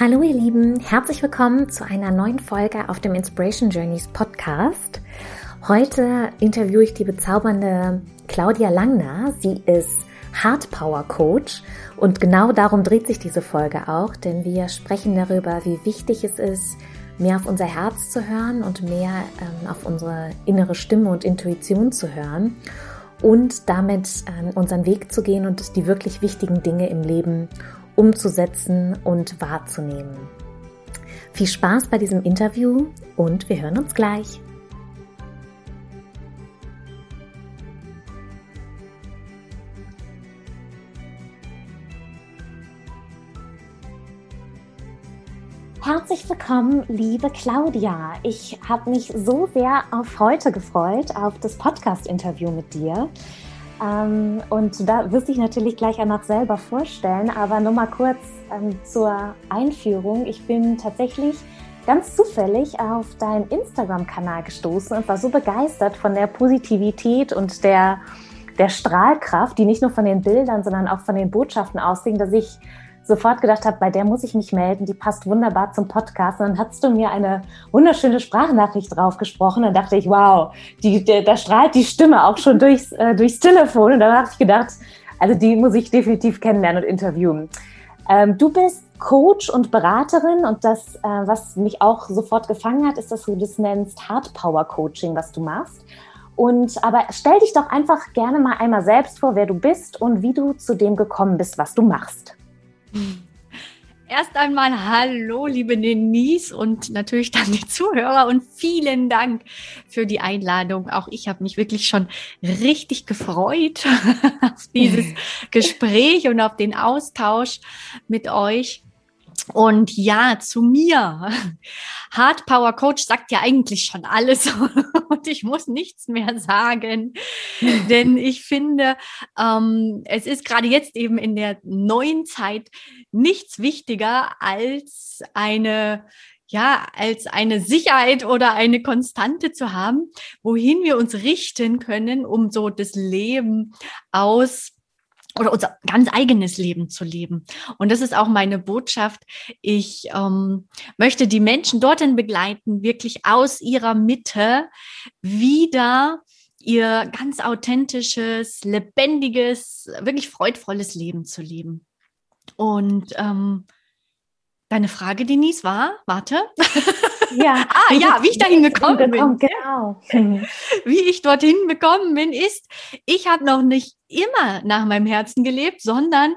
Hallo ihr Lieben, herzlich willkommen zu einer neuen Folge auf dem Inspiration Journeys Podcast. Heute interviewe ich die bezaubernde Claudia Langner. Sie ist Heart Power Coach und genau darum dreht sich diese Folge auch, denn wir sprechen darüber, wie wichtig es ist, mehr auf unser Herz zu hören und mehr ähm, auf unsere innere Stimme und Intuition zu hören und damit ähm, unseren Weg zu gehen und die wirklich wichtigen Dinge im Leben umzusetzen und wahrzunehmen. Viel Spaß bei diesem Interview und wir hören uns gleich. Herzlich willkommen, liebe Claudia. Ich habe mich so sehr auf heute gefreut, auf das Podcast-Interview mit dir. Ähm, und da wirst du dich natürlich gleich auch noch selber vorstellen, aber nur mal kurz ähm, zur Einführung. Ich bin tatsächlich ganz zufällig auf deinen Instagram-Kanal gestoßen und war so begeistert von der Positivität und der, der Strahlkraft, die nicht nur von den Bildern, sondern auch von den Botschaften ausging, dass ich sofort gedacht habe, bei der muss ich mich melden, die passt wunderbar zum Podcast. Und dann hast du mir eine wunderschöne Sprachnachricht drauf gesprochen. Dann dachte ich, wow, die, der, da strahlt die Stimme auch schon durchs, äh, durchs Telefon. Und dann habe ich gedacht, also die muss ich definitiv kennenlernen und interviewen. Ähm, du bist Coach und Beraterin und das, äh, was mich auch sofort gefangen hat, ist, dass du das nennst Hard Power Coaching, was du machst. Und aber stell dich doch einfach gerne mal einmal selbst vor, wer du bist und wie du zu dem gekommen bist, was du machst. Erst einmal hallo, liebe Denise und natürlich dann die Zuhörer und vielen Dank für die Einladung. Auch ich habe mich wirklich schon richtig gefreut auf dieses Gespräch und auf den Austausch mit euch. Und ja, zu mir. Hard Power Coach sagt ja eigentlich schon alles und ich muss nichts mehr sagen, denn ich finde, ähm, es ist gerade jetzt eben in der neuen Zeit nichts wichtiger als eine ja, als eine Sicherheit oder eine Konstante zu haben, wohin wir uns richten können, um so das Leben aus oder unser ganz eigenes Leben zu leben. Und das ist auch meine Botschaft. Ich ähm, möchte die Menschen dorthin begleiten, wirklich aus ihrer Mitte wieder ihr ganz authentisches, lebendiges, wirklich freudvolles Leben zu leben. Und ähm, deine Frage, Denise, war, warte. Ja, ah, ja, wie ich dahin gekommen bin. Genau. Wie ich dorthin gekommen bin, ist, ich habe noch nicht immer nach meinem Herzen gelebt, sondern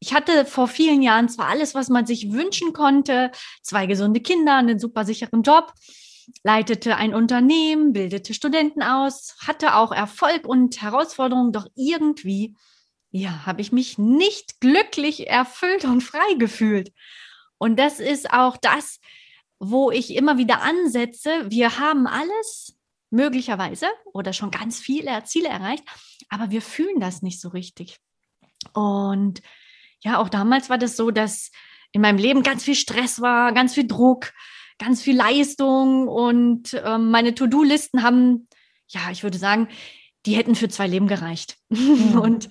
ich hatte vor vielen Jahren zwar alles, was man sich wünschen konnte, zwei gesunde Kinder, einen super sicheren Job, leitete ein Unternehmen, bildete Studenten aus, hatte auch Erfolg und Herausforderungen, doch irgendwie, ja, habe ich mich nicht glücklich erfüllt und frei gefühlt. Und das ist auch das, wo ich immer wieder ansetze. Wir haben alles möglicherweise oder schon ganz viele Ziele erreicht, aber wir fühlen das nicht so richtig. Und ja, auch damals war das so, dass in meinem Leben ganz viel Stress war, ganz viel Druck, ganz viel Leistung und äh, meine To-Do-Listen haben, ja, ich würde sagen, die hätten für zwei Leben gereicht. Mhm. Und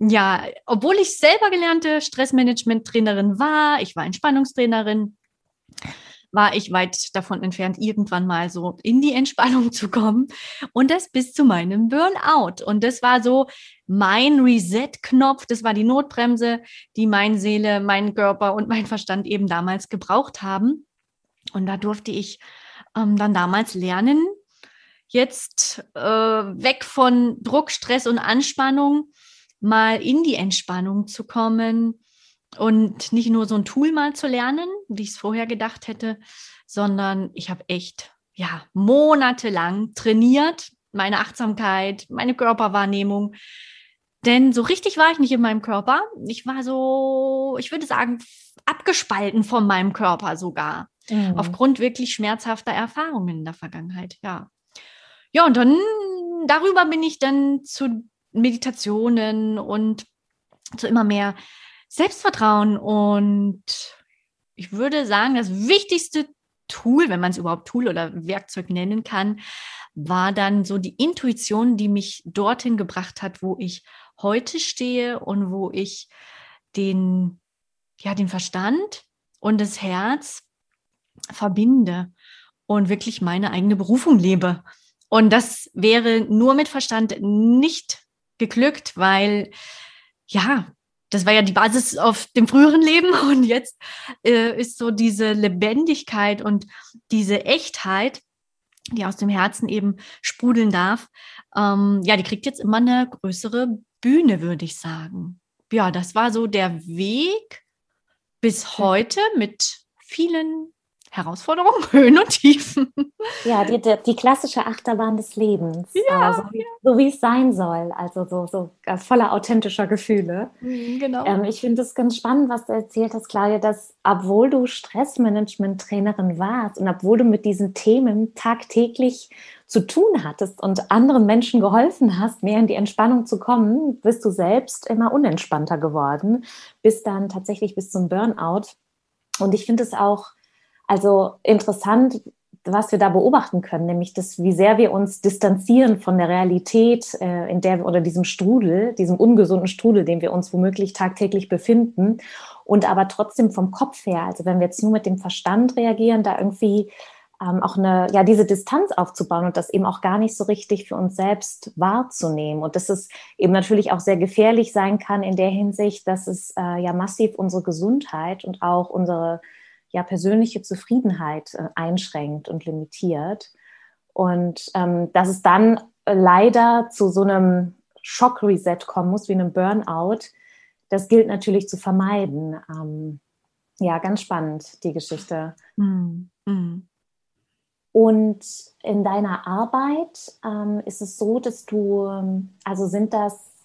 ja, obwohl ich selber gelernte Stressmanagement-Trainerin war, ich war Entspannungstrainerin, war ich weit davon entfernt, irgendwann mal so in die Entspannung zu kommen. Und das bis zu meinem Burnout. Und das war so mein Reset-Knopf, das war die Notbremse, die meine Seele, mein Körper und mein Verstand eben damals gebraucht haben. Und da durfte ich ähm, dann damals lernen, jetzt äh, weg von Druck, Stress und Anspannung mal in die Entspannung zu kommen, und nicht nur so ein Tool mal zu lernen, wie ich es vorher gedacht hätte, sondern ich habe echt, ja, monatelang trainiert, meine Achtsamkeit, meine Körperwahrnehmung. Denn so richtig war ich nicht in meinem Körper. Ich war so, ich würde sagen, abgespalten von meinem Körper sogar. Mhm. Aufgrund wirklich schmerzhafter Erfahrungen in der Vergangenheit, ja. Ja, und dann darüber bin ich dann zu Meditationen und zu immer mehr Selbstvertrauen. Und ich würde sagen, das wichtigste Tool, wenn man es überhaupt Tool oder Werkzeug nennen kann, war dann so die Intuition, die mich dorthin gebracht hat, wo ich heute stehe und wo ich den, ja, den Verstand und das Herz verbinde und wirklich meine eigene Berufung lebe. Und das wäre nur mit Verstand nicht geglückt, weil ja, das war ja die Basis auf dem früheren Leben und jetzt äh, ist so diese Lebendigkeit und diese Echtheit, die aus dem Herzen eben sprudeln darf, ähm, ja, die kriegt jetzt immer eine größere Bühne, würde ich sagen. Ja, das war so der Weg bis heute mit vielen Herausforderungen, Höhen und Tiefen. Ja, die, die klassische Achterbahn des Lebens. Ja, also, ja. So wie es sein soll. Also so, so äh, voller authentischer Gefühle. Mhm, genau. Ähm, ich finde es ganz spannend, was du erzählt hast, Claudia, dass obwohl du Stressmanagement-Trainerin warst und obwohl du mit diesen Themen tagtäglich zu tun hattest und anderen Menschen geholfen hast, mehr in die Entspannung zu kommen, bist du selbst immer unentspannter geworden, bis dann tatsächlich bis zum Burnout. Und ich finde es auch also interessant, was wir da beobachten können, nämlich das, wie sehr wir uns distanzieren von der Realität, äh, in der oder diesem Strudel, diesem ungesunden Strudel, den wir uns womöglich tagtäglich befinden, und aber trotzdem vom Kopf her, also wenn wir jetzt nur mit dem Verstand reagieren, da irgendwie ähm, auch eine, ja, diese Distanz aufzubauen und das eben auch gar nicht so richtig für uns selbst wahrzunehmen. Und dass es eben natürlich auch sehr gefährlich sein kann in der Hinsicht, dass es äh, ja massiv unsere Gesundheit und auch unsere ja persönliche Zufriedenheit äh, einschränkt und limitiert. Und ähm, dass es dann leider zu so einem Schock-Reset kommen muss, wie einem Burnout, das gilt natürlich zu vermeiden. Ähm, ja, ganz spannend, die Geschichte. Mm, mm. Und in deiner Arbeit ähm, ist es so, dass du, ähm, also sind das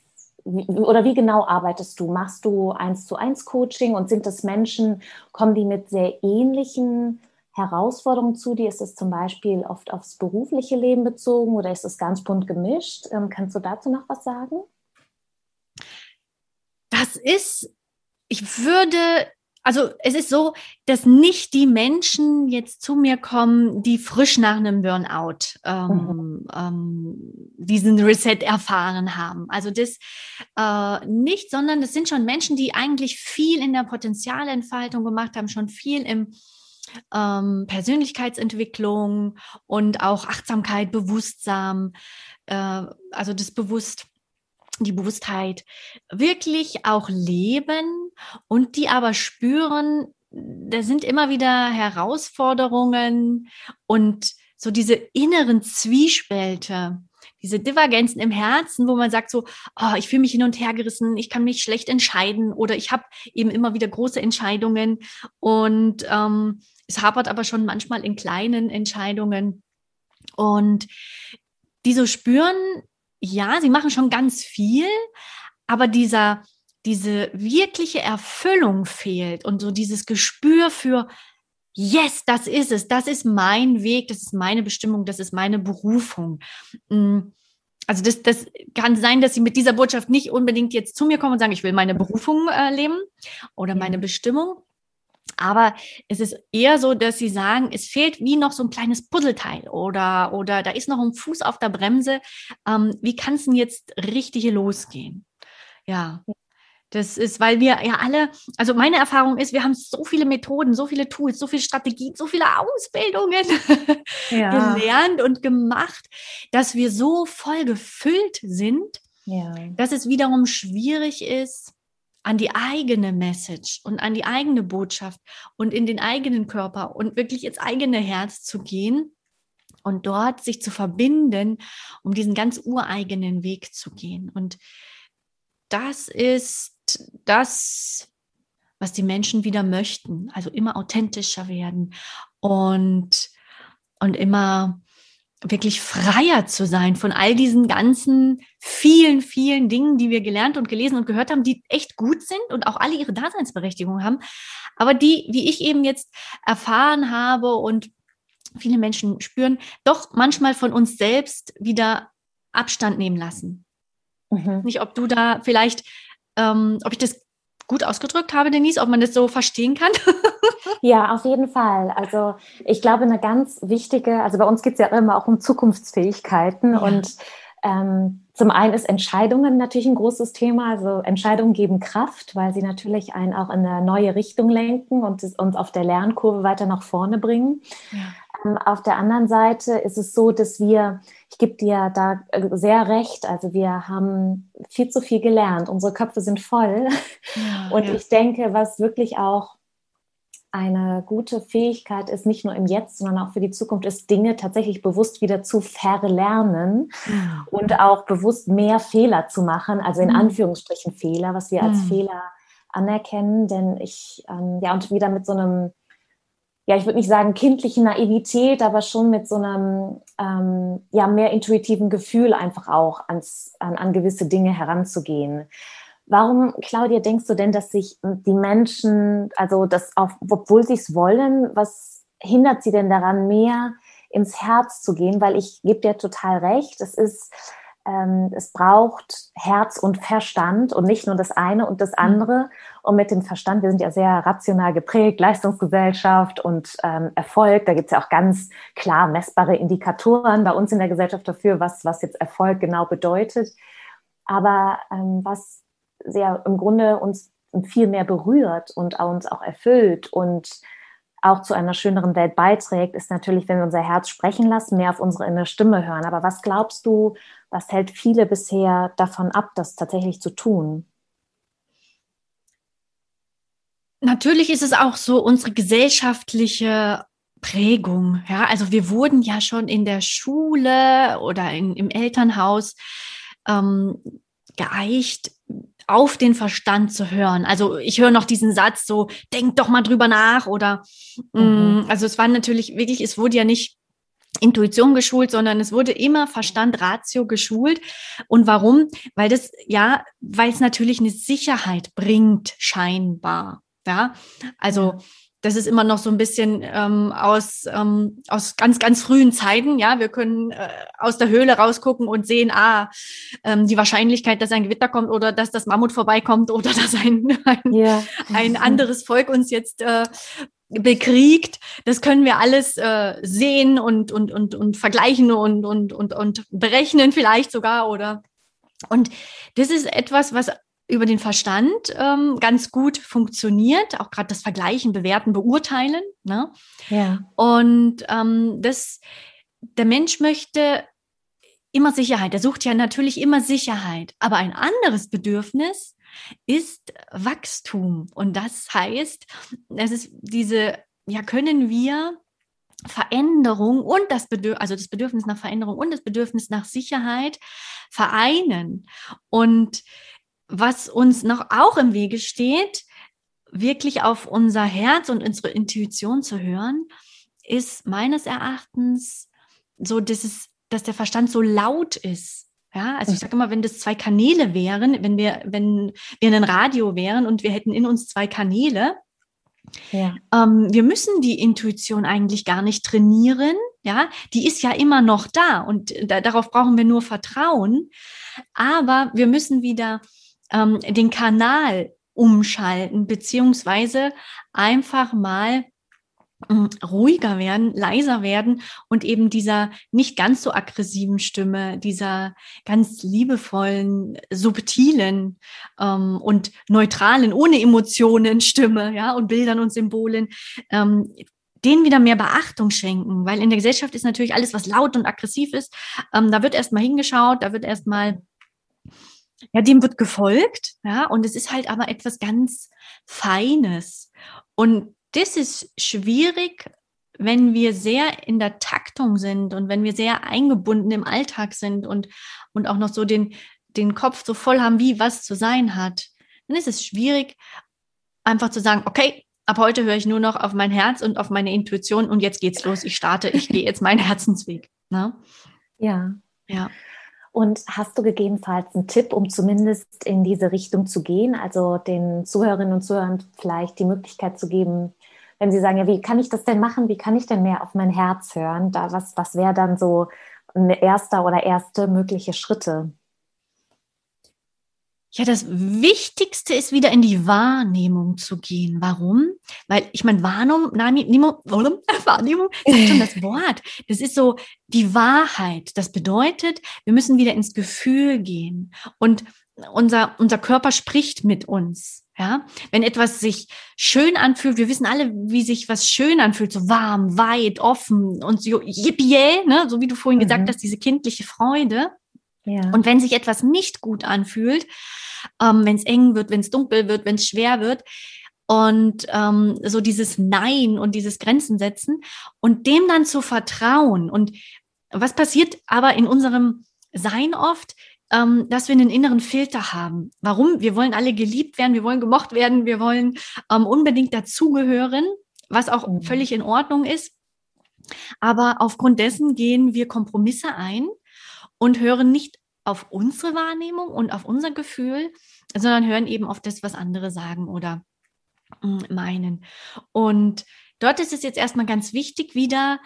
oder wie genau arbeitest du? Machst du eins zu eins Coaching und sind das Menschen, kommen die mit sehr ähnlichen Herausforderungen zu dir? Ist es zum Beispiel oft aufs berufliche Leben bezogen oder ist es ganz bunt gemischt? Ähm, kannst du dazu noch was sagen? Das ist, ich würde also es ist so, dass nicht die Menschen jetzt zu mir kommen, die frisch nach einem Burnout ähm, mhm. ähm, diesen Reset erfahren haben. Also das äh, nicht, sondern das sind schon Menschen, die eigentlich viel in der Potenzialentfaltung gemacht haben, schon viel im ähm, Persönlichkeitsentwicklung und auch Achtsamkeit, Bewusstsein, äh, also das Bewusst die Bewusstheit wirklich auch leben und die aber spüren, da sind immer wieder Herausforderungen und so diese inneren Zwiespälte, diese Divergenzen im Herzen, wo man sagt so, oh, ich fühle mich hin und her gerissen, ich kann mich schlecht entscheiden oder ich habe eben immer wieder große Entscheidungen. Und ähm, es hapert aber schon manchmal in kleinen Entscheidungen. Und die so spüren, ja, sie machen schon ganz viel, aber dieser, diese wirkliche Erfüllung fehlt und so dieses Gespür für, yes, das ist es, das ist mein Weg, das ist meine Bestimmung, das ist meine Berufung. Mm, also das, das kann sein, dass sie mit dieser Botschaft nicht unbedingt jetzt zu mir kommen und sagen, ich will meine Berufung äh, leben oder meine Bestimmung, aber es ist eher so, dass sie sagen, es fehlt wie noch so ein kleines Puzzleteil oder, oder da ist noch ein Fuß auf der Bremse. Ähm, wie kann es denn jetzt richtig losgehen? Ja. Das ist, weil wir ja alle, also meine Erfahrung ist, wir haben so viele Methoden, so viele Tools, so viele Strategien, so viele Ausbildungen ja. gelernt und gemacht, dass wir so voll gefüllt sind, ja. dass es wiederum schwierig ist, an die eigene Message und an die eigene Botschaft und in den eigenen Körper und wirklich ins eigene Herz zu gehen und dort sich zu verbinden, um diesen ganz ureigenen Weg zu gehen. Und das ist das, was die Menschen wieder möchten. Also immer authentischer werden und, und immer wirklich freier zu sein von all diesen ganzen vielen, vielen Dingen, die wir gelernt und gelesen und gehört haben, die echt gut sind und auch alle ihre Daseinsberechtigung haben, aber die, wie ich eben jetzt erfahren habe und viele Menschen spüren, doch manchmal von uns selbst wieder Abstand nehmen lassen. Mhm. Nicht, ob du da vielleicht, ähm, ob ich das gut ausgedrückt habe, Denise, ob man das so verstehen kann? ja, auf jeden Fall. Also ich glaube, eine ganz wichtige, also bei uns geht es ja immer auch um Zukunftsfähigkeiten ja. und ähm, zum einen ist Entscheidungen natürlich ein großes Thema. Also Entscheidungen geben Kraft, weil sie natürlich einen auch in eine neue Richtung lenken und uns auf der Lernkurve weiter nach vorne bringen. Ja. Ähm, auf der anderen Seite ist es so, dass wir, ich gebe dir da äh, sehr recht, also wir haben viel zu viel gelernt. Unsere Köpfe sind voll. Ja, und ja. ich denke, was wirklich auch eine gute Fähigkeit ist, nicht nur im Jetzt, sondern auch für die Zukunft, ist Dinge tatsächlich bewusst wieder zu verlernen mhm. und auch bewusst mehr Fehler zu machen, also in mhm. Anführungsstrichen Fehler, was wir als mhm. Fehler anerkennen, denn ich, ähm, ja, und wieder mit so einem ja, ich würde nicht sagen kindliche Naivität, aber schon mit so einem ähm, ja, mehr intuitiven Gefühl einfach auch ans, an, an gewisse Dinge heranzugehen. Warum, Claudia, denkst du denn, dass sich die Menschen, also das, auch, obwohl sie es wollen, was hindert sie denn daran, mehr ins Herz zu gehen? Weil ich gebe dir total recht, es ist ähm, es braucht Herz und Verstand und nicht nur das eine und das mhm. andere. Und mit dem Verstand, wir sind ja sehr rational geprägt, Leistungsgesellschaft und ähm, Erfolg, da gibt es ja auch ganz klar messbare Indikatoren bei uns in der Gesellschaft dafür, was, was jetzt Erfolg genau bedeutet. Aber ähm, was sehr im Grunde uns viel mehr berührt und uns auch erfüllt und auch zu einer schöneren Welt beiträgt, ist natürlich, wenn wir unser Herz sprechen lassen, mehr auf unsere innere Stimme hören. Aber was glaubst du, was hält viele bisher davon ab, das tatsächlich zu tun? Natürlich ist es auch so unsere gesellschaftliche Prägung. Ja, also wir wurden ja schon in der Schule oder in, im Elternhaus ähm, geeicht, auf den Verstand zu hören. Also ich höre noch diesen Satz so, denk doch mal drüber nach oder mhm. mh, also es war natürlich wirklich, es wurde ja nicht Intuition geschult, sondern es wurde immer Verstand, Ratio geschult. Und warum? Weil das, ja, weil es natürlich eine Sicherheit bringt, scheinbar. Ja, also das ist immer noch so ein bisschen ähm, aus, ähm, aus ganz, ganz frühen Zeiten. Ja, wir können äh, aus der Höhle rausgucken und sehen, ah, ähm, die Wahrscheinlichkeit, dass ein Gewitter kommt oder dass das Mammut vorbeikommt oder dass ein, ein, yeah. ein anderes Volk uns jetzt äh, bekriegt, das können wir alles äh, sehen und, und, und, und vergleichen und, und, und, und berechnen vielleicht sogar oder und das ist etwas, was über den Verstand ähm, ganz gut funktioniert, auch gerade das Vergleichen, Bewerten, Beurteilen. Ne? Ja. Und ähm, das, der Mensch möchte immer Sicherheit. Er sucht ja natürlich immer Sicherheit. Aber ein anderes Bedürfnis ist Wachstum. Und das heißt, es ist diese, ja, können wir Veränderung und das Bedürfnis, also das Bedürfnis nach Veränderung und das Bedürfnis nach Sicherheit vereinen. Und was uns noch auch im Wege steht, wirklich auf unser Herz und unsere Intuition zu hören, ist meines Erachtens so, dass, es, dass der Verstand so laut ist. Ja, also ich sage immer, wenn das zwei Kanäle wären, wenn wir, wenn wir ein Radio wären und wir hätten in uns zwei Kanäle, ja. Ähm, wir müssen die Intuition eigentlich gar nicht trainieren. Ja, die ist ja immer noch da und da, darauf brauchen wir nur Vertrauen. Aber wir müssen wieder ähm, den Kanal umschalten, beziehungsweise einfach mal ruhiger werden, leiser werden und eben dieser nicht ganz so aggressiven Stimme, dieser ganz liebevollen, subtilen ähm, und neutralen, ohne Emotionen Stimme, ja, und Bildern und Symbolen, ähm, denen wieder mehr Beachtung schenken, weil in der Gesellschaft ist natürlich alles, was laut und aggressiv ist, ähm, da wird erstmal hingeschaut, da wird erstmal ja, dem wird gefolgt, ja, und es ist halt aber etwas ganz Feines. Und das ist schwierig, wenn wir sehr in der Taktung sind und wenn wir sehr eingebunden im Alltag sind und, und auch noch so den, den Kopf so voll haben, wie was zu sein hat, dann ist es schwierig, einfach zu sagen, okay, ab heute höre ich nur noch auf mein Herz und auf meine Intuition und jetzt geht's los, ich starte, ich gehe jetzt meinen Herzensweg. Ne? Ja. Ja. Und hast du gegebenenfalls einen Tipp, um zumindest in diese Richtung zu gehen? Also den Zuhörerinnen und Zuhörern vielleicht die Möglichkeit zu geben, wenn sie sagen, ja, wie kann ich das denn machen? Wie kann ich denn mehr auf mein Herz hören? Da, was was wäre dann so ein erster oder erste mögliche Schritte? Ja, das Wichtigste ist wieder in die Wahrnehmung zu gehen. Warum? Weil ich meine, Wahrnehmung, Wahrnehmung ist schon das Wort. Das ist so die Wahrheit. Das bedeutet, wir müssen wieder ins Gefühl gehen und unser, unser Körper spricht mit uns. Ja, wenn etwas sich schön anfühlt, wir wissen alle, wie sich was schön anfühlt, so warm, weit, offen und so yippie, ne, so wie du vorhin mhm. gesagt hast, diese kindliche Freude. Ja. Und wenn sich etwas nicht gut anfühlt, ähm, wenn es eng wird, wenn es dunkel wird, wenn es schwer wird, und ähm, so dieses Nein und dieses Grenzen setzen und dem dann zu vertrauen. Und was passiert aber in unserem Sein oft? Ähm, dass wir einen inneren Filter haben. Warum? Wir wollen alle geliebt werden, wir wollen gemocht werden, wir wollen ähm, unbedingt dazugehören, was auch mhm. völlig in Ordnung ist. Aber aufgrund dessen gehen wir Kompromisse ein und hören nicht auf unsere Wahrnehmung und auf unser Gefühl, sondern hören eben auf das, was andere sagen oder hm, meinen. Und dort ist es jetzt erstmal ganz wichtig, wieder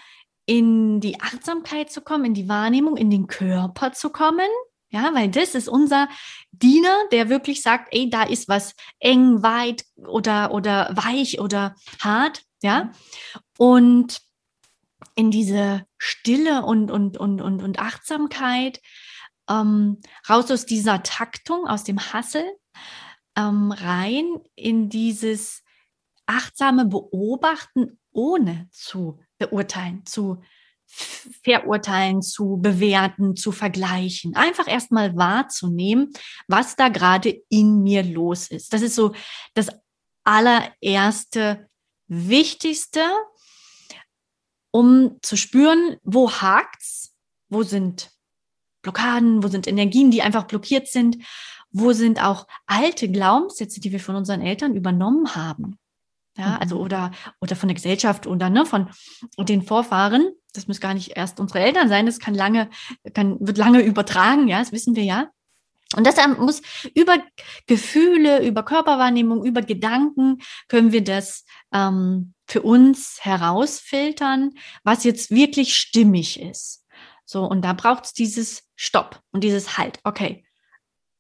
in die Achtsamkeit zu kommen, in die Wahrnehmung, in den Körper zu kommen. Ja, weil das ist unser Diener, der wirklich sagt, ey, da ist was eng, weit oder, oder weich oder hart. Ja. Und in diese Stille und, und, und, und, und Achtsamkeit, ähm, raus aus dieser Taktung, aus dem Hassel, ähm, rein in dieses achtsame Beobachten, ohne zu beurteilen, zu verurteilen, zu bewerten, zu vergleichen. Einfach erstmal wahrzunehmen, was da gerade in mir los ist. Das ist so das allererste Wichtigste, um zu spüren, wo hakt's, wo sind Blockaden, wo sind Energien, die einfach blockiert sind, wo sind auch alte Glaubenssätze, die wir von unseren Eltern übernommen haben. Ja, also mhm. oder, oder von der Gesellschaft oder ne, von den Vorfahren. Das muss gar nicht erst unsere Eltern sein, das kann lange, kann, wird lange übertragen, ja, das wissen wir ja. Und deshalb muss über Gefühle, über Körperwahrnehmung, über Gedanken können wir das ähm, für uns herausfiltern, was jetzt wirklich stimmig ist. So, und da braucht es dieses Stopp und dieses Halt. Okay,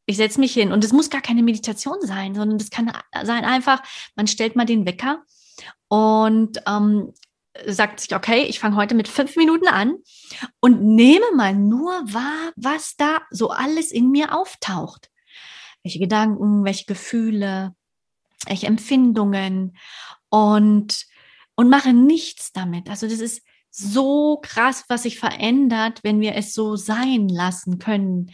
ich setze mich hin. Und es muss gar keine Meditation sein, sondern das kann sein einfach, man stellt mal den Wecker und ähm, sagt sich, okay, ich fange heute mit fünf Minuten an und nehme mal nur wahr, was da so alles in mir auftaucht. Welche Gedanken, welche Gefühle, welche Empfindungen und, und mache nichts damit. Also das ist so krass, was sich verändert, wenn wir es so sein lassen können.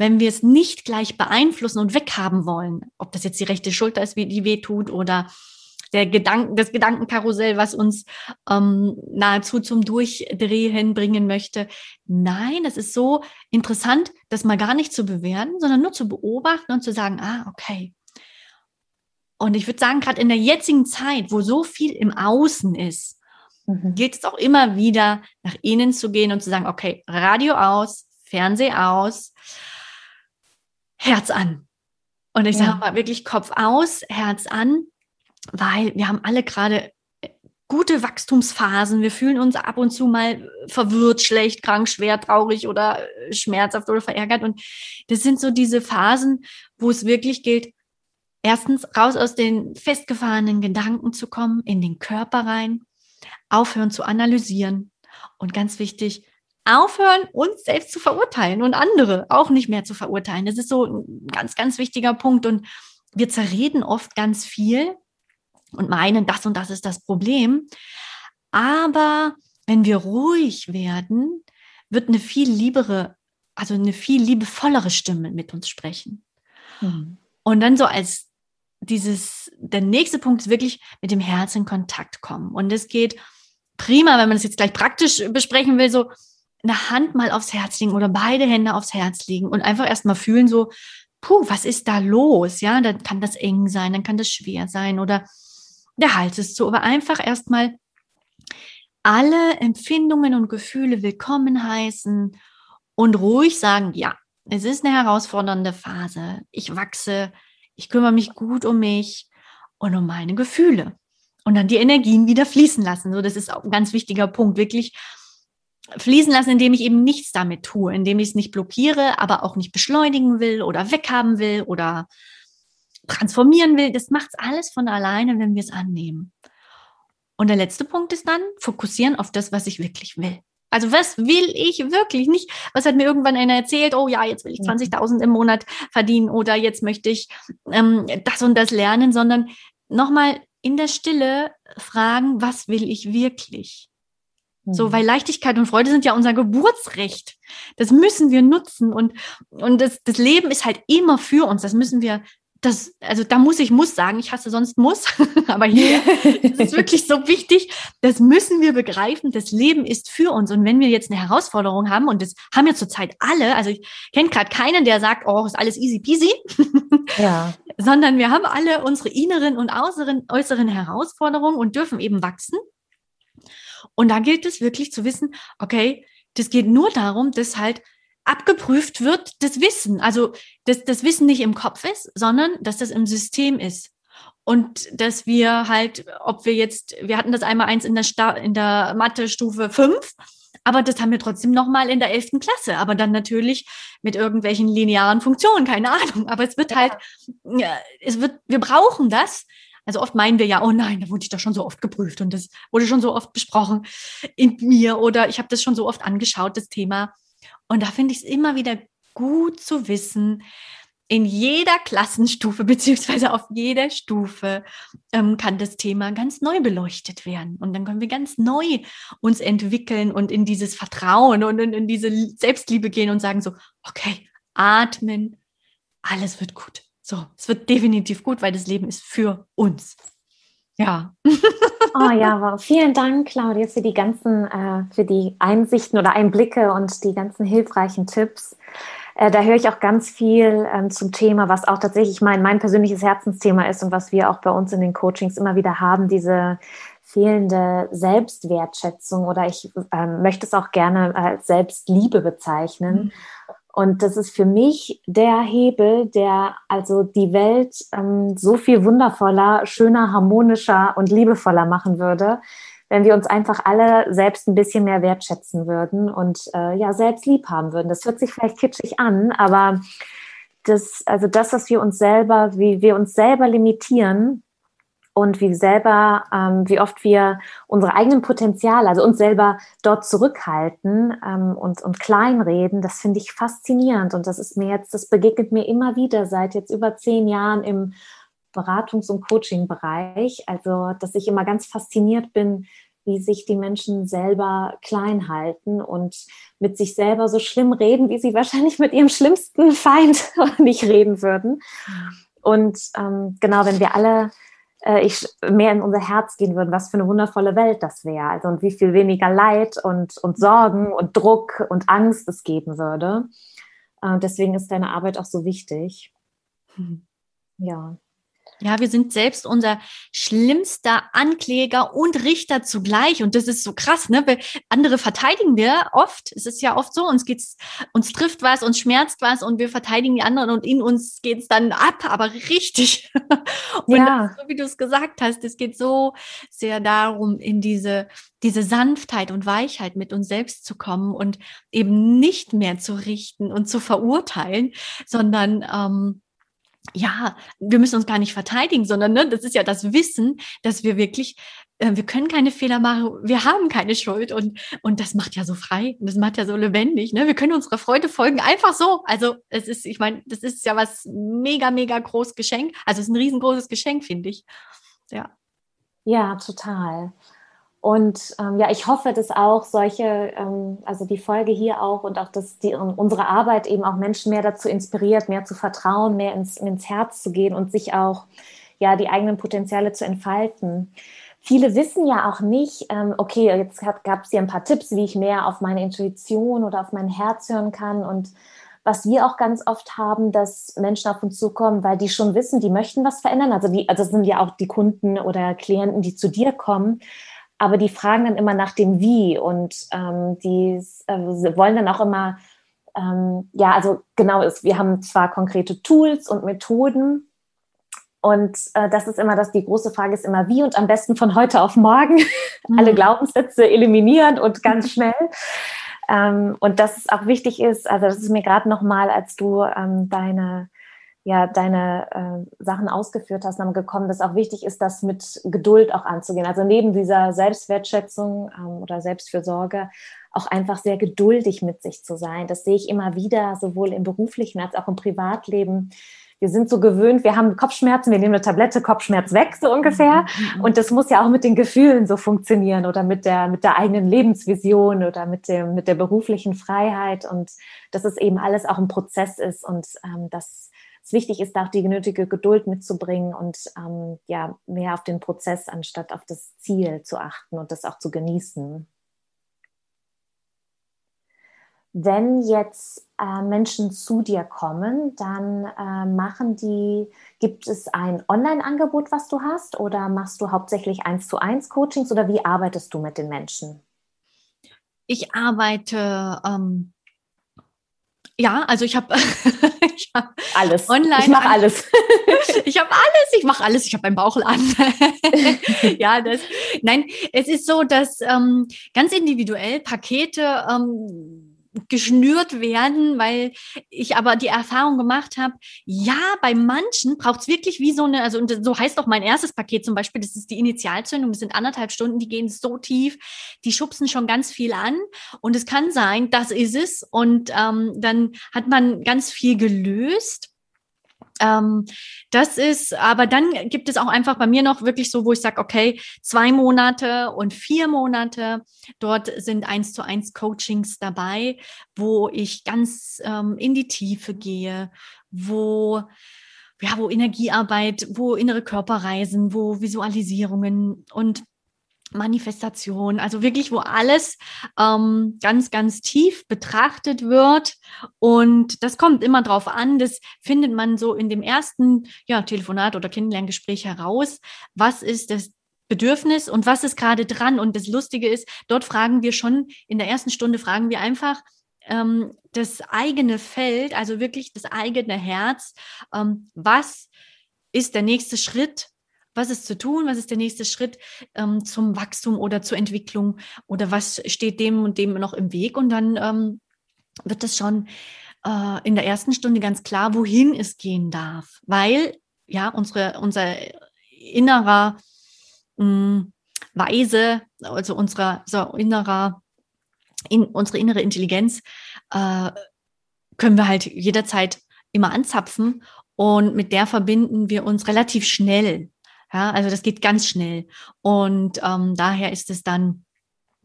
Wenn wir es nicht gleich beeinflussen und weghaben wollen, ob das jetzt die rechte Schulter ist, die weh tut oder der Gedanken, das Gedankenkarussell, was uns ähm, nahezu zum Durchdrehen bringen möchte. Nein, das ist so interessant, das mal gar nicht zu bewerten, sondern nur zu beobachten und zu sagen, ah, okay. Und ich würde sagen, gerade in der jetzigen Zeit, wo so viel im Außen ist, mhm. gilt es auch immer wieder, nach innen zu gehen und zu sagen, okay, Radio aus, Fernseh aus, Herz an. Und ich ja. sage mal wirklich Kopf aus, Herz an, weil wir haben alle gerade äh, gute Wachstumsphasen. Wir fühlen uns ab und zu mal verwirrt, schlecht, krank, schwer, traurig oder äh, schmerzhaft oder verärgert. Und das sind so diese Phasen, wo es wirklich gilt, erstens raus aus den festgefahrenen Gedanken zu kommen, in den Körper rein, aufhören zu analysieren und ganz wichtig, aufhören, uns selbst zu verurteilen und andere auch nicht mehr zu verurteilen. Das ist so ein ganz, ganz wichtiger Punkt. Und wir zerreden oft ganz viel und meinen, das und das ist das Problem. Aber wenn wir ruhig werden, wird eine viel liebere, also eine viel liebevollere Stimme mit uns sprechen. Mhm. Und dann so als dieses, der nächste Punkt ist wirklich mit dem Herz in Kontakt kommen. Und es geht prima, wenn man es jetzt gleich praktisch besprechen will, so eine Hand mal aufs Herz legen oder beide Hände aufs Herz legen und einfach erstmal fühlen, so, puh, was ist da los? Ja, dann kann das eng sein, dann kann das schwer sein oder der Hals ist zu, aber einfach erstmal alle Empfindungen und Gefühle willkommen heißen und ruhig sagen, ja, es ist eine herausfordernde Phase. Ich wachse, ich kümmere mich gut um mich und um meine Gefühle. Und dann die Energien wieder fließen lassen. So, das ist auch ein ganz wichtiger Punkt. Wirklich fließen lassen, indem ich eben nichts damit tue, indem ich es nicht blockiere, aber auch nicht beschleunigen will oder weghaben will oder transformieren will. Das macht es alles von alleine, wenn wir es annehmen. Und der letzte Punkt ist dann, fokussieren auf das, was ich wirklich will. Also was will ich wirklich nicht? Was hat mir irgendwann einer erzählt? Oh ja, jetzt will ich 20.000 mhm. im Monat verdienen oder jetzt möchte ich ähm, das und das lernen, sondern nochmal in der Stille fragen, was will ich wirklich? So, mhm. weil Leichtigkeit und Freude sind ja unser Geburtsrecht. Das müssen wir nutzen und, und das, das Leben ist halt immer für uns. Das müssen wir das, also da muss ich muss sagen, ich hasse sonst muss, aber hier ist es wirklich so wichtig, das müssen wir begreifen, das Leben ist für uns und wenn wir jetzt eine Herausforderung haben und das haben ja zurzeit alle, also ich kenne gerade keinen, der sagt, oh, ist alles easy peasy, ja. sondern wir haben alle unsere inneren und äußeren, äußeren Herausforderungen und dürfen eben wachsen und da gilt es wirklich zu wissen, okay, das geht nur darum, dass halt abgeprüft wird, das Wissen. Also, dass das Wissen nicht im Kopf ist, sondern dass das im System ist. Und dass wir halt, ob wir jetzt, wir hatten das einmal eins in der, Sta in der Mathe-Stufe 5, aber das haben wir trotzdem nochmal in der 11. Klasse, aber dann natürlich mit irgendwelchen linearen Funktionen, keine Ahnung. Aber es wird ja. halt, es wird, wir brauchen das. Also oft meinen wir ja, oh nein, da wurde ich doch schon so oft geprüft und das wurde schon so oft besprochen in mir oder ich habe das schon so oft angeschaut, das Thema. Und da finde ich es immer wieder gut zu wissen, in jeder Klassenstufe beziehungsweise auf jeder Stufe ähm, kann das Thema ganz neu beleuchtet werden. Und dann können wir ganz neu uns entwickeln und in dieses Vertrauen und in, in diese Selbstliebe gehen und sagen so, okay, atmen, alles wird gut. So, es wird definitiv gut, weil das Leben ist für uns. Ja. Oh ja, wow. vielen Dank, Claudia, für die ganzen, äh, für die Einsichten oder Einblicke und die ganzen hilfreichen Tipps. Äh, da höre ich auch ganz viel ähm, zum Thema, was auch tatsächlich mein, mein persönliches Herzensthema ist und was wir auch bei uns in den Coachings immer wieder haben, diese fehlende Selbstwertschätzung oder ich ähm, möchte es auch gerne als Selbstliebe bezeichnen. Mhm. Und das ist für mich der Hebel, der also die Welt ähm, so viel wundervoller, schöner, harmonischer und liebevoller machen würde, wenn wir uns einfach alle selbst ein bisschen mehr wertschätzen würden und äh, ja, selbst lieb haben würden. Das hört sich vielleicht kitschig an, aber das, also das, was wir uns selber, wie wir uns selber limitieren, und wie selber, ähm, wie oft wir unsere eigenen Potenziale, also uns selber dort zurückhalten ähm, und, und kleinreden, das finde ich faszinierend. Und das ist mir jetzt, das begegnet mir immer wieder seit jetzt über zehn Jahren im Beratungs- und Coaching-Bereich. Also, dass ich immer ganz fasziniert bin, wie sich die Menschen selber klein halten und mit sich selber so schlimm reden, wie sie wahrscheinlich mit ihrem schlimmsten Feind nicht reden würden. Und ähm, genau, wenn wir alle äh, ich mehr in unser Herz gehen würden, was für eine wundervolle Welt das wäre. Also und wie viel weniger Leid und, und Sorgen und Druck und Angst es geben würde. Äh, deswegen ist deine Arbeit auch so wichtig. Hm. Ja. Ja, wir sind selbst unser schlimmster Ankläger und Richter zugleich. Und das ist so krass, ne? Weil andere verteidigen wir oft. Es ist ja oft so, uns geht's, uns trifft was, uns schmerzt was und wir verteidigen die anderen und in uns geht's dann ab, aber richtig. und ja. so wie du es gesagt hast, es geht so sehr darum, in diese, diese Sanftheit und Weichheit mit uns selbst zu kommen und eben nicht mehr zu richten und zu verurteilen, sondern ähm, ja, wir müssen uns gar nicht verteidigen, sondern ne, das ist ja das Wissen, dass wir wirklich, äh, wir können keine Fehler machen, wir haben keine Schuld und, und das macht ja so frei und das macht ja so lebendig. Ne? Wir können unserer Freude folgen, einfach so. Also es ist, ich meine, das ist ja was mega, mega groß Geschenk. Also es ist ein riesengroßes Geschenk, finde ich. Ja. Ja, total. Und ähm, ja, ich hoffe, dass auch solche, ähm, also die Folge hier auch und auch, dass die, unsere Arbeit eben auch Menschen mehr dazu inspiriert, mehr zu vertrauen, mehr ins, ins Herz zu gehen und sich auch ja die eigenen Potenziale zu entfalten. Viele wissen ja auch nicht, ähm, okay, jetzt gab es hier ein paar Tipps, wie ich mehr auf meine Intuition oder auf mein Herz hören kann. Und was wir auch ganz oft haben, dass Menschen auf uns zukommen, weil die schon wissen, die möchten was verändern. Also die, also sind ja auch die Kunden oder Klienten, die zu dir kommen aber die fragen dann immer nach dem Wie und ähm, die äh, wollen dann auch immer, ähm, ja, also genau ist, wir haben zwar konkrete Tools und Methoden, und äh, das ist immer das, die große Frage ist immer wie und am besten von heute auf morgen mhm. alle Glaubenssätze eliminieren und ganz schnell. Ähm, und dass es auch wichtig ist, also das ist mir gerade nochmal, als du ähm, deine, ja, deine äh, Sachen ausgeführt hast, dann gekommen, dass auch wichtig ist, das mit Geduld auch anzugehen. Also neben dieser Selbstwertschätzung ähm, oder Selbstfürsorge auch einfach sehr geduldig mit sich zu sein. Das sehe ich immer wieder, sowohl im beruflichen als auch im Privatleben wir sind so gewöhnt, wir haben Kopfschmerzen, wir nehmen eine Tablette, Kopfschmerz weg, so ungefähr. Mhm, mhm. Und das muss ja auch mit den Gefühlen so funktionieren oder mit der, mit der eigenen Lebensvision oder mit dem, mit der beruflichen Freiheit und dass es eben alles auch ein Prozess ist und ähm, dass es wichtig ist, auch die genötige Geduld mitzubringen und ähm, ja, mehr auf den Prozess anstatt auf das Ziel zu achten und das auch zu genießen. Wenn jetzt äh, Menschen zu dir kommen, dann äh, machen die, gibt es ein Online-Angebot, was du hast, oder machst du hauptsächlich eins zu eins Coachings oder wie arbeitest du mit den Menschen? Ich arbeite ähm, ja, also ich habe hab alles. Online. Ich mache alles. ich habe alles. Ich mache alles. Ich habe einen Bauchladen. ja, das. Nein, es ist so, dass ähm, ganz individuell Pakete ähm, geschnürt werden, weil ich aber die Erfahrung gemacht habe, ja, bei manchen braucht es wirklich wie so eine, also so heißt auch mein erstes Paket zum Beispiel, das ist die Initialzündung, das sind anderthalb Stunden, die gehen so tief, die schubsen schon ganz viel an und es kann sein, das ist es und ähm, dann hat man ganz viel gelöst ähm, das ist, aber dann gibt es auch einfach bei mir noch wirklich so, wo ich sage, okay, zwei Monate und vier Monate, dort sind eins zu eins Coachings dabei, wo ich ganz ähm, in die Tiefe gehe, wo ja, wo Energiearbeit, wo innere Körperreisen, wo Visualisierungen und Manifestation, also wirklich, wo alles ähm, ganz, ganz tief betrachtet wird. Und das kommt immer drauf an, das findet man so in dem ersten ja, Telefonat oder Kennenlerngespräch heraus. Was ist das Bedürfnis und was ist gerade dran? Und das Lustige ist, dort fragen wir schon, in der ersten Stunde fragen wir einfach, ähm, das eigene Feld, also wirklich das eigene Herz, ähm, was ist der nächste Schritt, was ist zu tun? Was ist der nächste Schritt ähm, zum Wachstum oder zur Entwicklung? Oder was steht dem und dem noch im Weg? Und dann ähm, wird es schon äh, in der ersten Stunde ganz klar, wohin es gehen darf. Weil ja, unsere, unser innerer mh, hm, Weise, also unserer so innerer, in, unsere innere Intelligenz, äh, können wir halt jederzeit immer anzapfen und mit der verbinden wir uns relativ schnell. Ja, also das geht ganz schnell. Und ähm, daher ist es dann,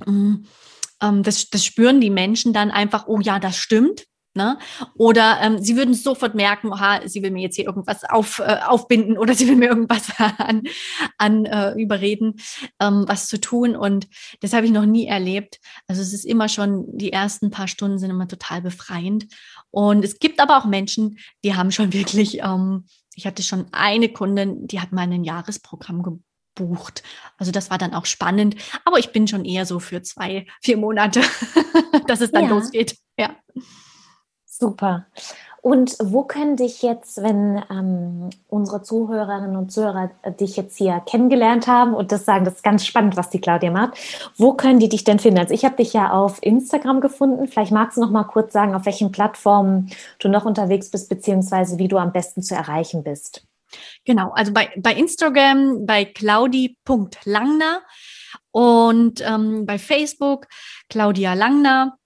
mm, ähm, das, das spüren die Menschen dann einfach, oh ja, das stimmt. Ne? Oder ähm, sie würden sofort merken, aha, sie will mir jetzt hier irgendwas auf, äh, aufbinden oder sie will mir irgendwas an, an äh, überreden, ähm, was zu tun. Und das habe ich noch nie erlebt. Also es ist immer schon, die ersten paar Stunden sind immer total befreiend. Und es gibt aber auch Menschen, die haben schon wirklich ähm, ich hatte schon eine Kundin, die hat mein Jahresprogramm gebucht. Also das war dann auch spannend. Aber ich bin schon eher so für zwei, vier Monate, dass es dann ja. losgeht. Ja. Super. Und wo können dich jetzt, wenn ähm, unsere Zuhörerinnen und Zuhörer dich jetzt hier kennengelernt haben und das sagen, das ist ganz spannend, was die Claudia macht, wo können die dich denn finden? Also ich habe dich ja auf Instagram gefunden. Vielleicht magst du noch mal kurz sagen, auf welchen Plattformen du noch unterwegs bist, beziehungsweise wie du am besten zu erreichen bist. Genau, also bei, bei Instagram bei claudi.langner und ähm, bei Facebook Claudia Langner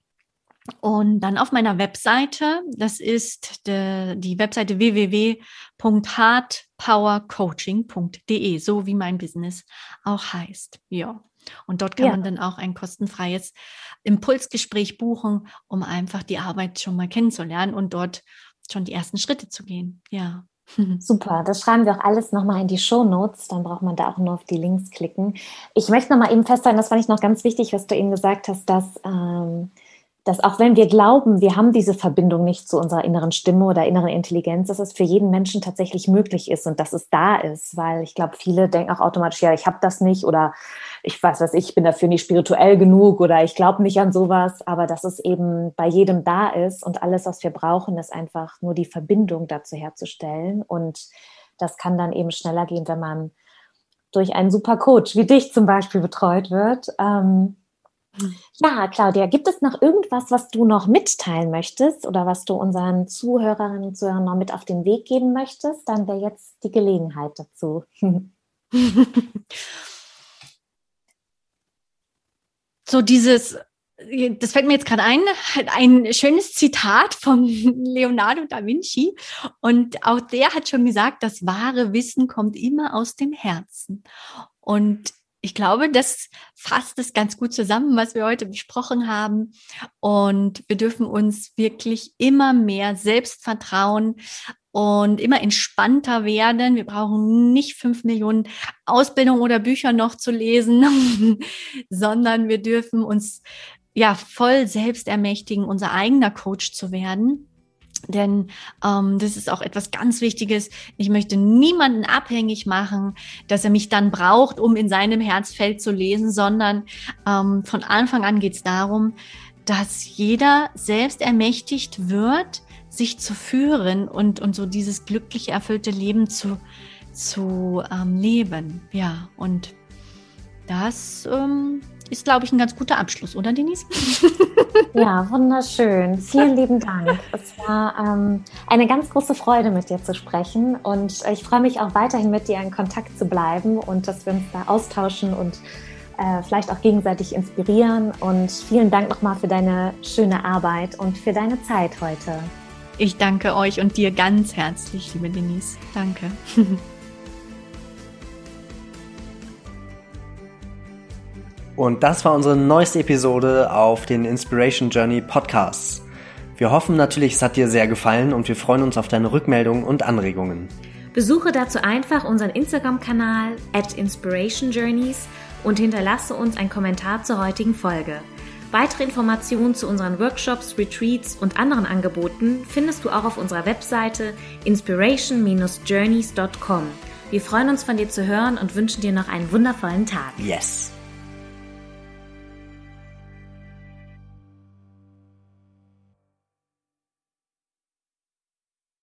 und dann auf meiner Webseite, das ist de, die Webseite www.hardpowercoaching.de, so wie mein Business auch heißt. Ja. Und dort kann ja. man dann auch ein kostenfreies Impulsgespräch buchen, um einfach die Arbeit schon mal kennenzulernen und dort schon die ersten Schritte zu gehen. Ja. Super, das schreiben wir auch alles nochmal in die Show Notes, dann braucht man da auch nur auf die Links klicken. Ich möchte nochmal eben festhalten, das fand ich noch ganz wichtig, was du eben gesagt hast, dass ähm, dass auch wenn wir glauben, wir haben diese Verbindung nicht zu unserer inneren Stimme oder inneren Intelligenz, dass es für jeden Menschen tatsächlich möglich ist und dass es da ist, weil ich glaube, viele denken auch automatisch, ja, ich habe das nicht oder ich weiß was, ich bin dafür nicht spirituell genug oder ich glaube nicht an sowas, aber dass es eben bei jedem da ist und alles, was wir brauchen, ist einfach nur die Verbindung dazu herzustellen. Und das kann dann eben schneller gehen, wenn man durch einen super Coach wie dich zum Beispiel betreut wird. Ähm, ja, Claudia, gibt es noch irgendwas, was du noch mitteilen möchtest oder was du unseren Zuhörerinnen und Zuhörern noch mit auf den Weg geben möchtest? Dann wäre jetzt die Gelegenheit dazu. so dieses, das fällt mir jetzt gerade ein, ein schönes Zitat von Leonardo da Vinci. Und auch der hat schon gesagt, das wahre Wissen kommt immer aus dem Herzen. Und ich glaube, das fasst es ganz gut zusammen, was wir heute besprochen haben. Und wir dürfen uns wirklich immer mehr selbst vertrauen und immer entspannter werden. Wir brauchen nicht fünf Millionen Ausbildungen oder Bücher noch zu lesen, sondern wir dürfen uns ja voll selbst ermächtigen, unser eigener Coach zu werden. Denn ähm, das ist auch etwas ganz Wichtiges. Ich möchte niemanden abhängig machen, dass er mich dann braucht, um in seinem Herzfeld zu lesen, sondern ähm, von Anfang an geht es darum, dass jeder selbst ermächtigt wird, sich zu führen und, und so dieses glücklich erfüllte Leben zu, zu ähm, leben. Ja, und das ähm, ist, glaube ich, ein ganz guter Abschluss, oder Denise? Ja, wunderschön. Vielen lieben Dank. Es war ähm, eine ganz große Freude, mit dir zu sprechen. Und ich freue mich auch weiterhin mit dir in Kontakt zu bleiben und dass wir uns da austauschen und äh, vielleicht auch gegenseitig inspirieren. Und vielen Dank nochmal für deine schöne Arbeit und für deine Zeit heute. Ich danke euch und dir ganz herzlich, liebe Denise. Danke. Und das war unsere neueste Episode auf den Inspiration Journey Podcasts. Wir hoffen natürlich, es hat dir sehr gefallen und wir freuen uns auf deine Rückmeldungen und Anregungen. Besuche dazu einfach unseren Instagram-Kanal at Inspiration Journeys und hinterlasse uns einen Kommentar zur heutigen Folge. Weitere Informationen zu unseren Workshops, Retreats und anderen Angeboten findest du auch auf unserer Webseite inspiration-journeys.com. Wir freuen uns von dir zu hören und wünschen dir noch einen wundervollen Tag. Yes!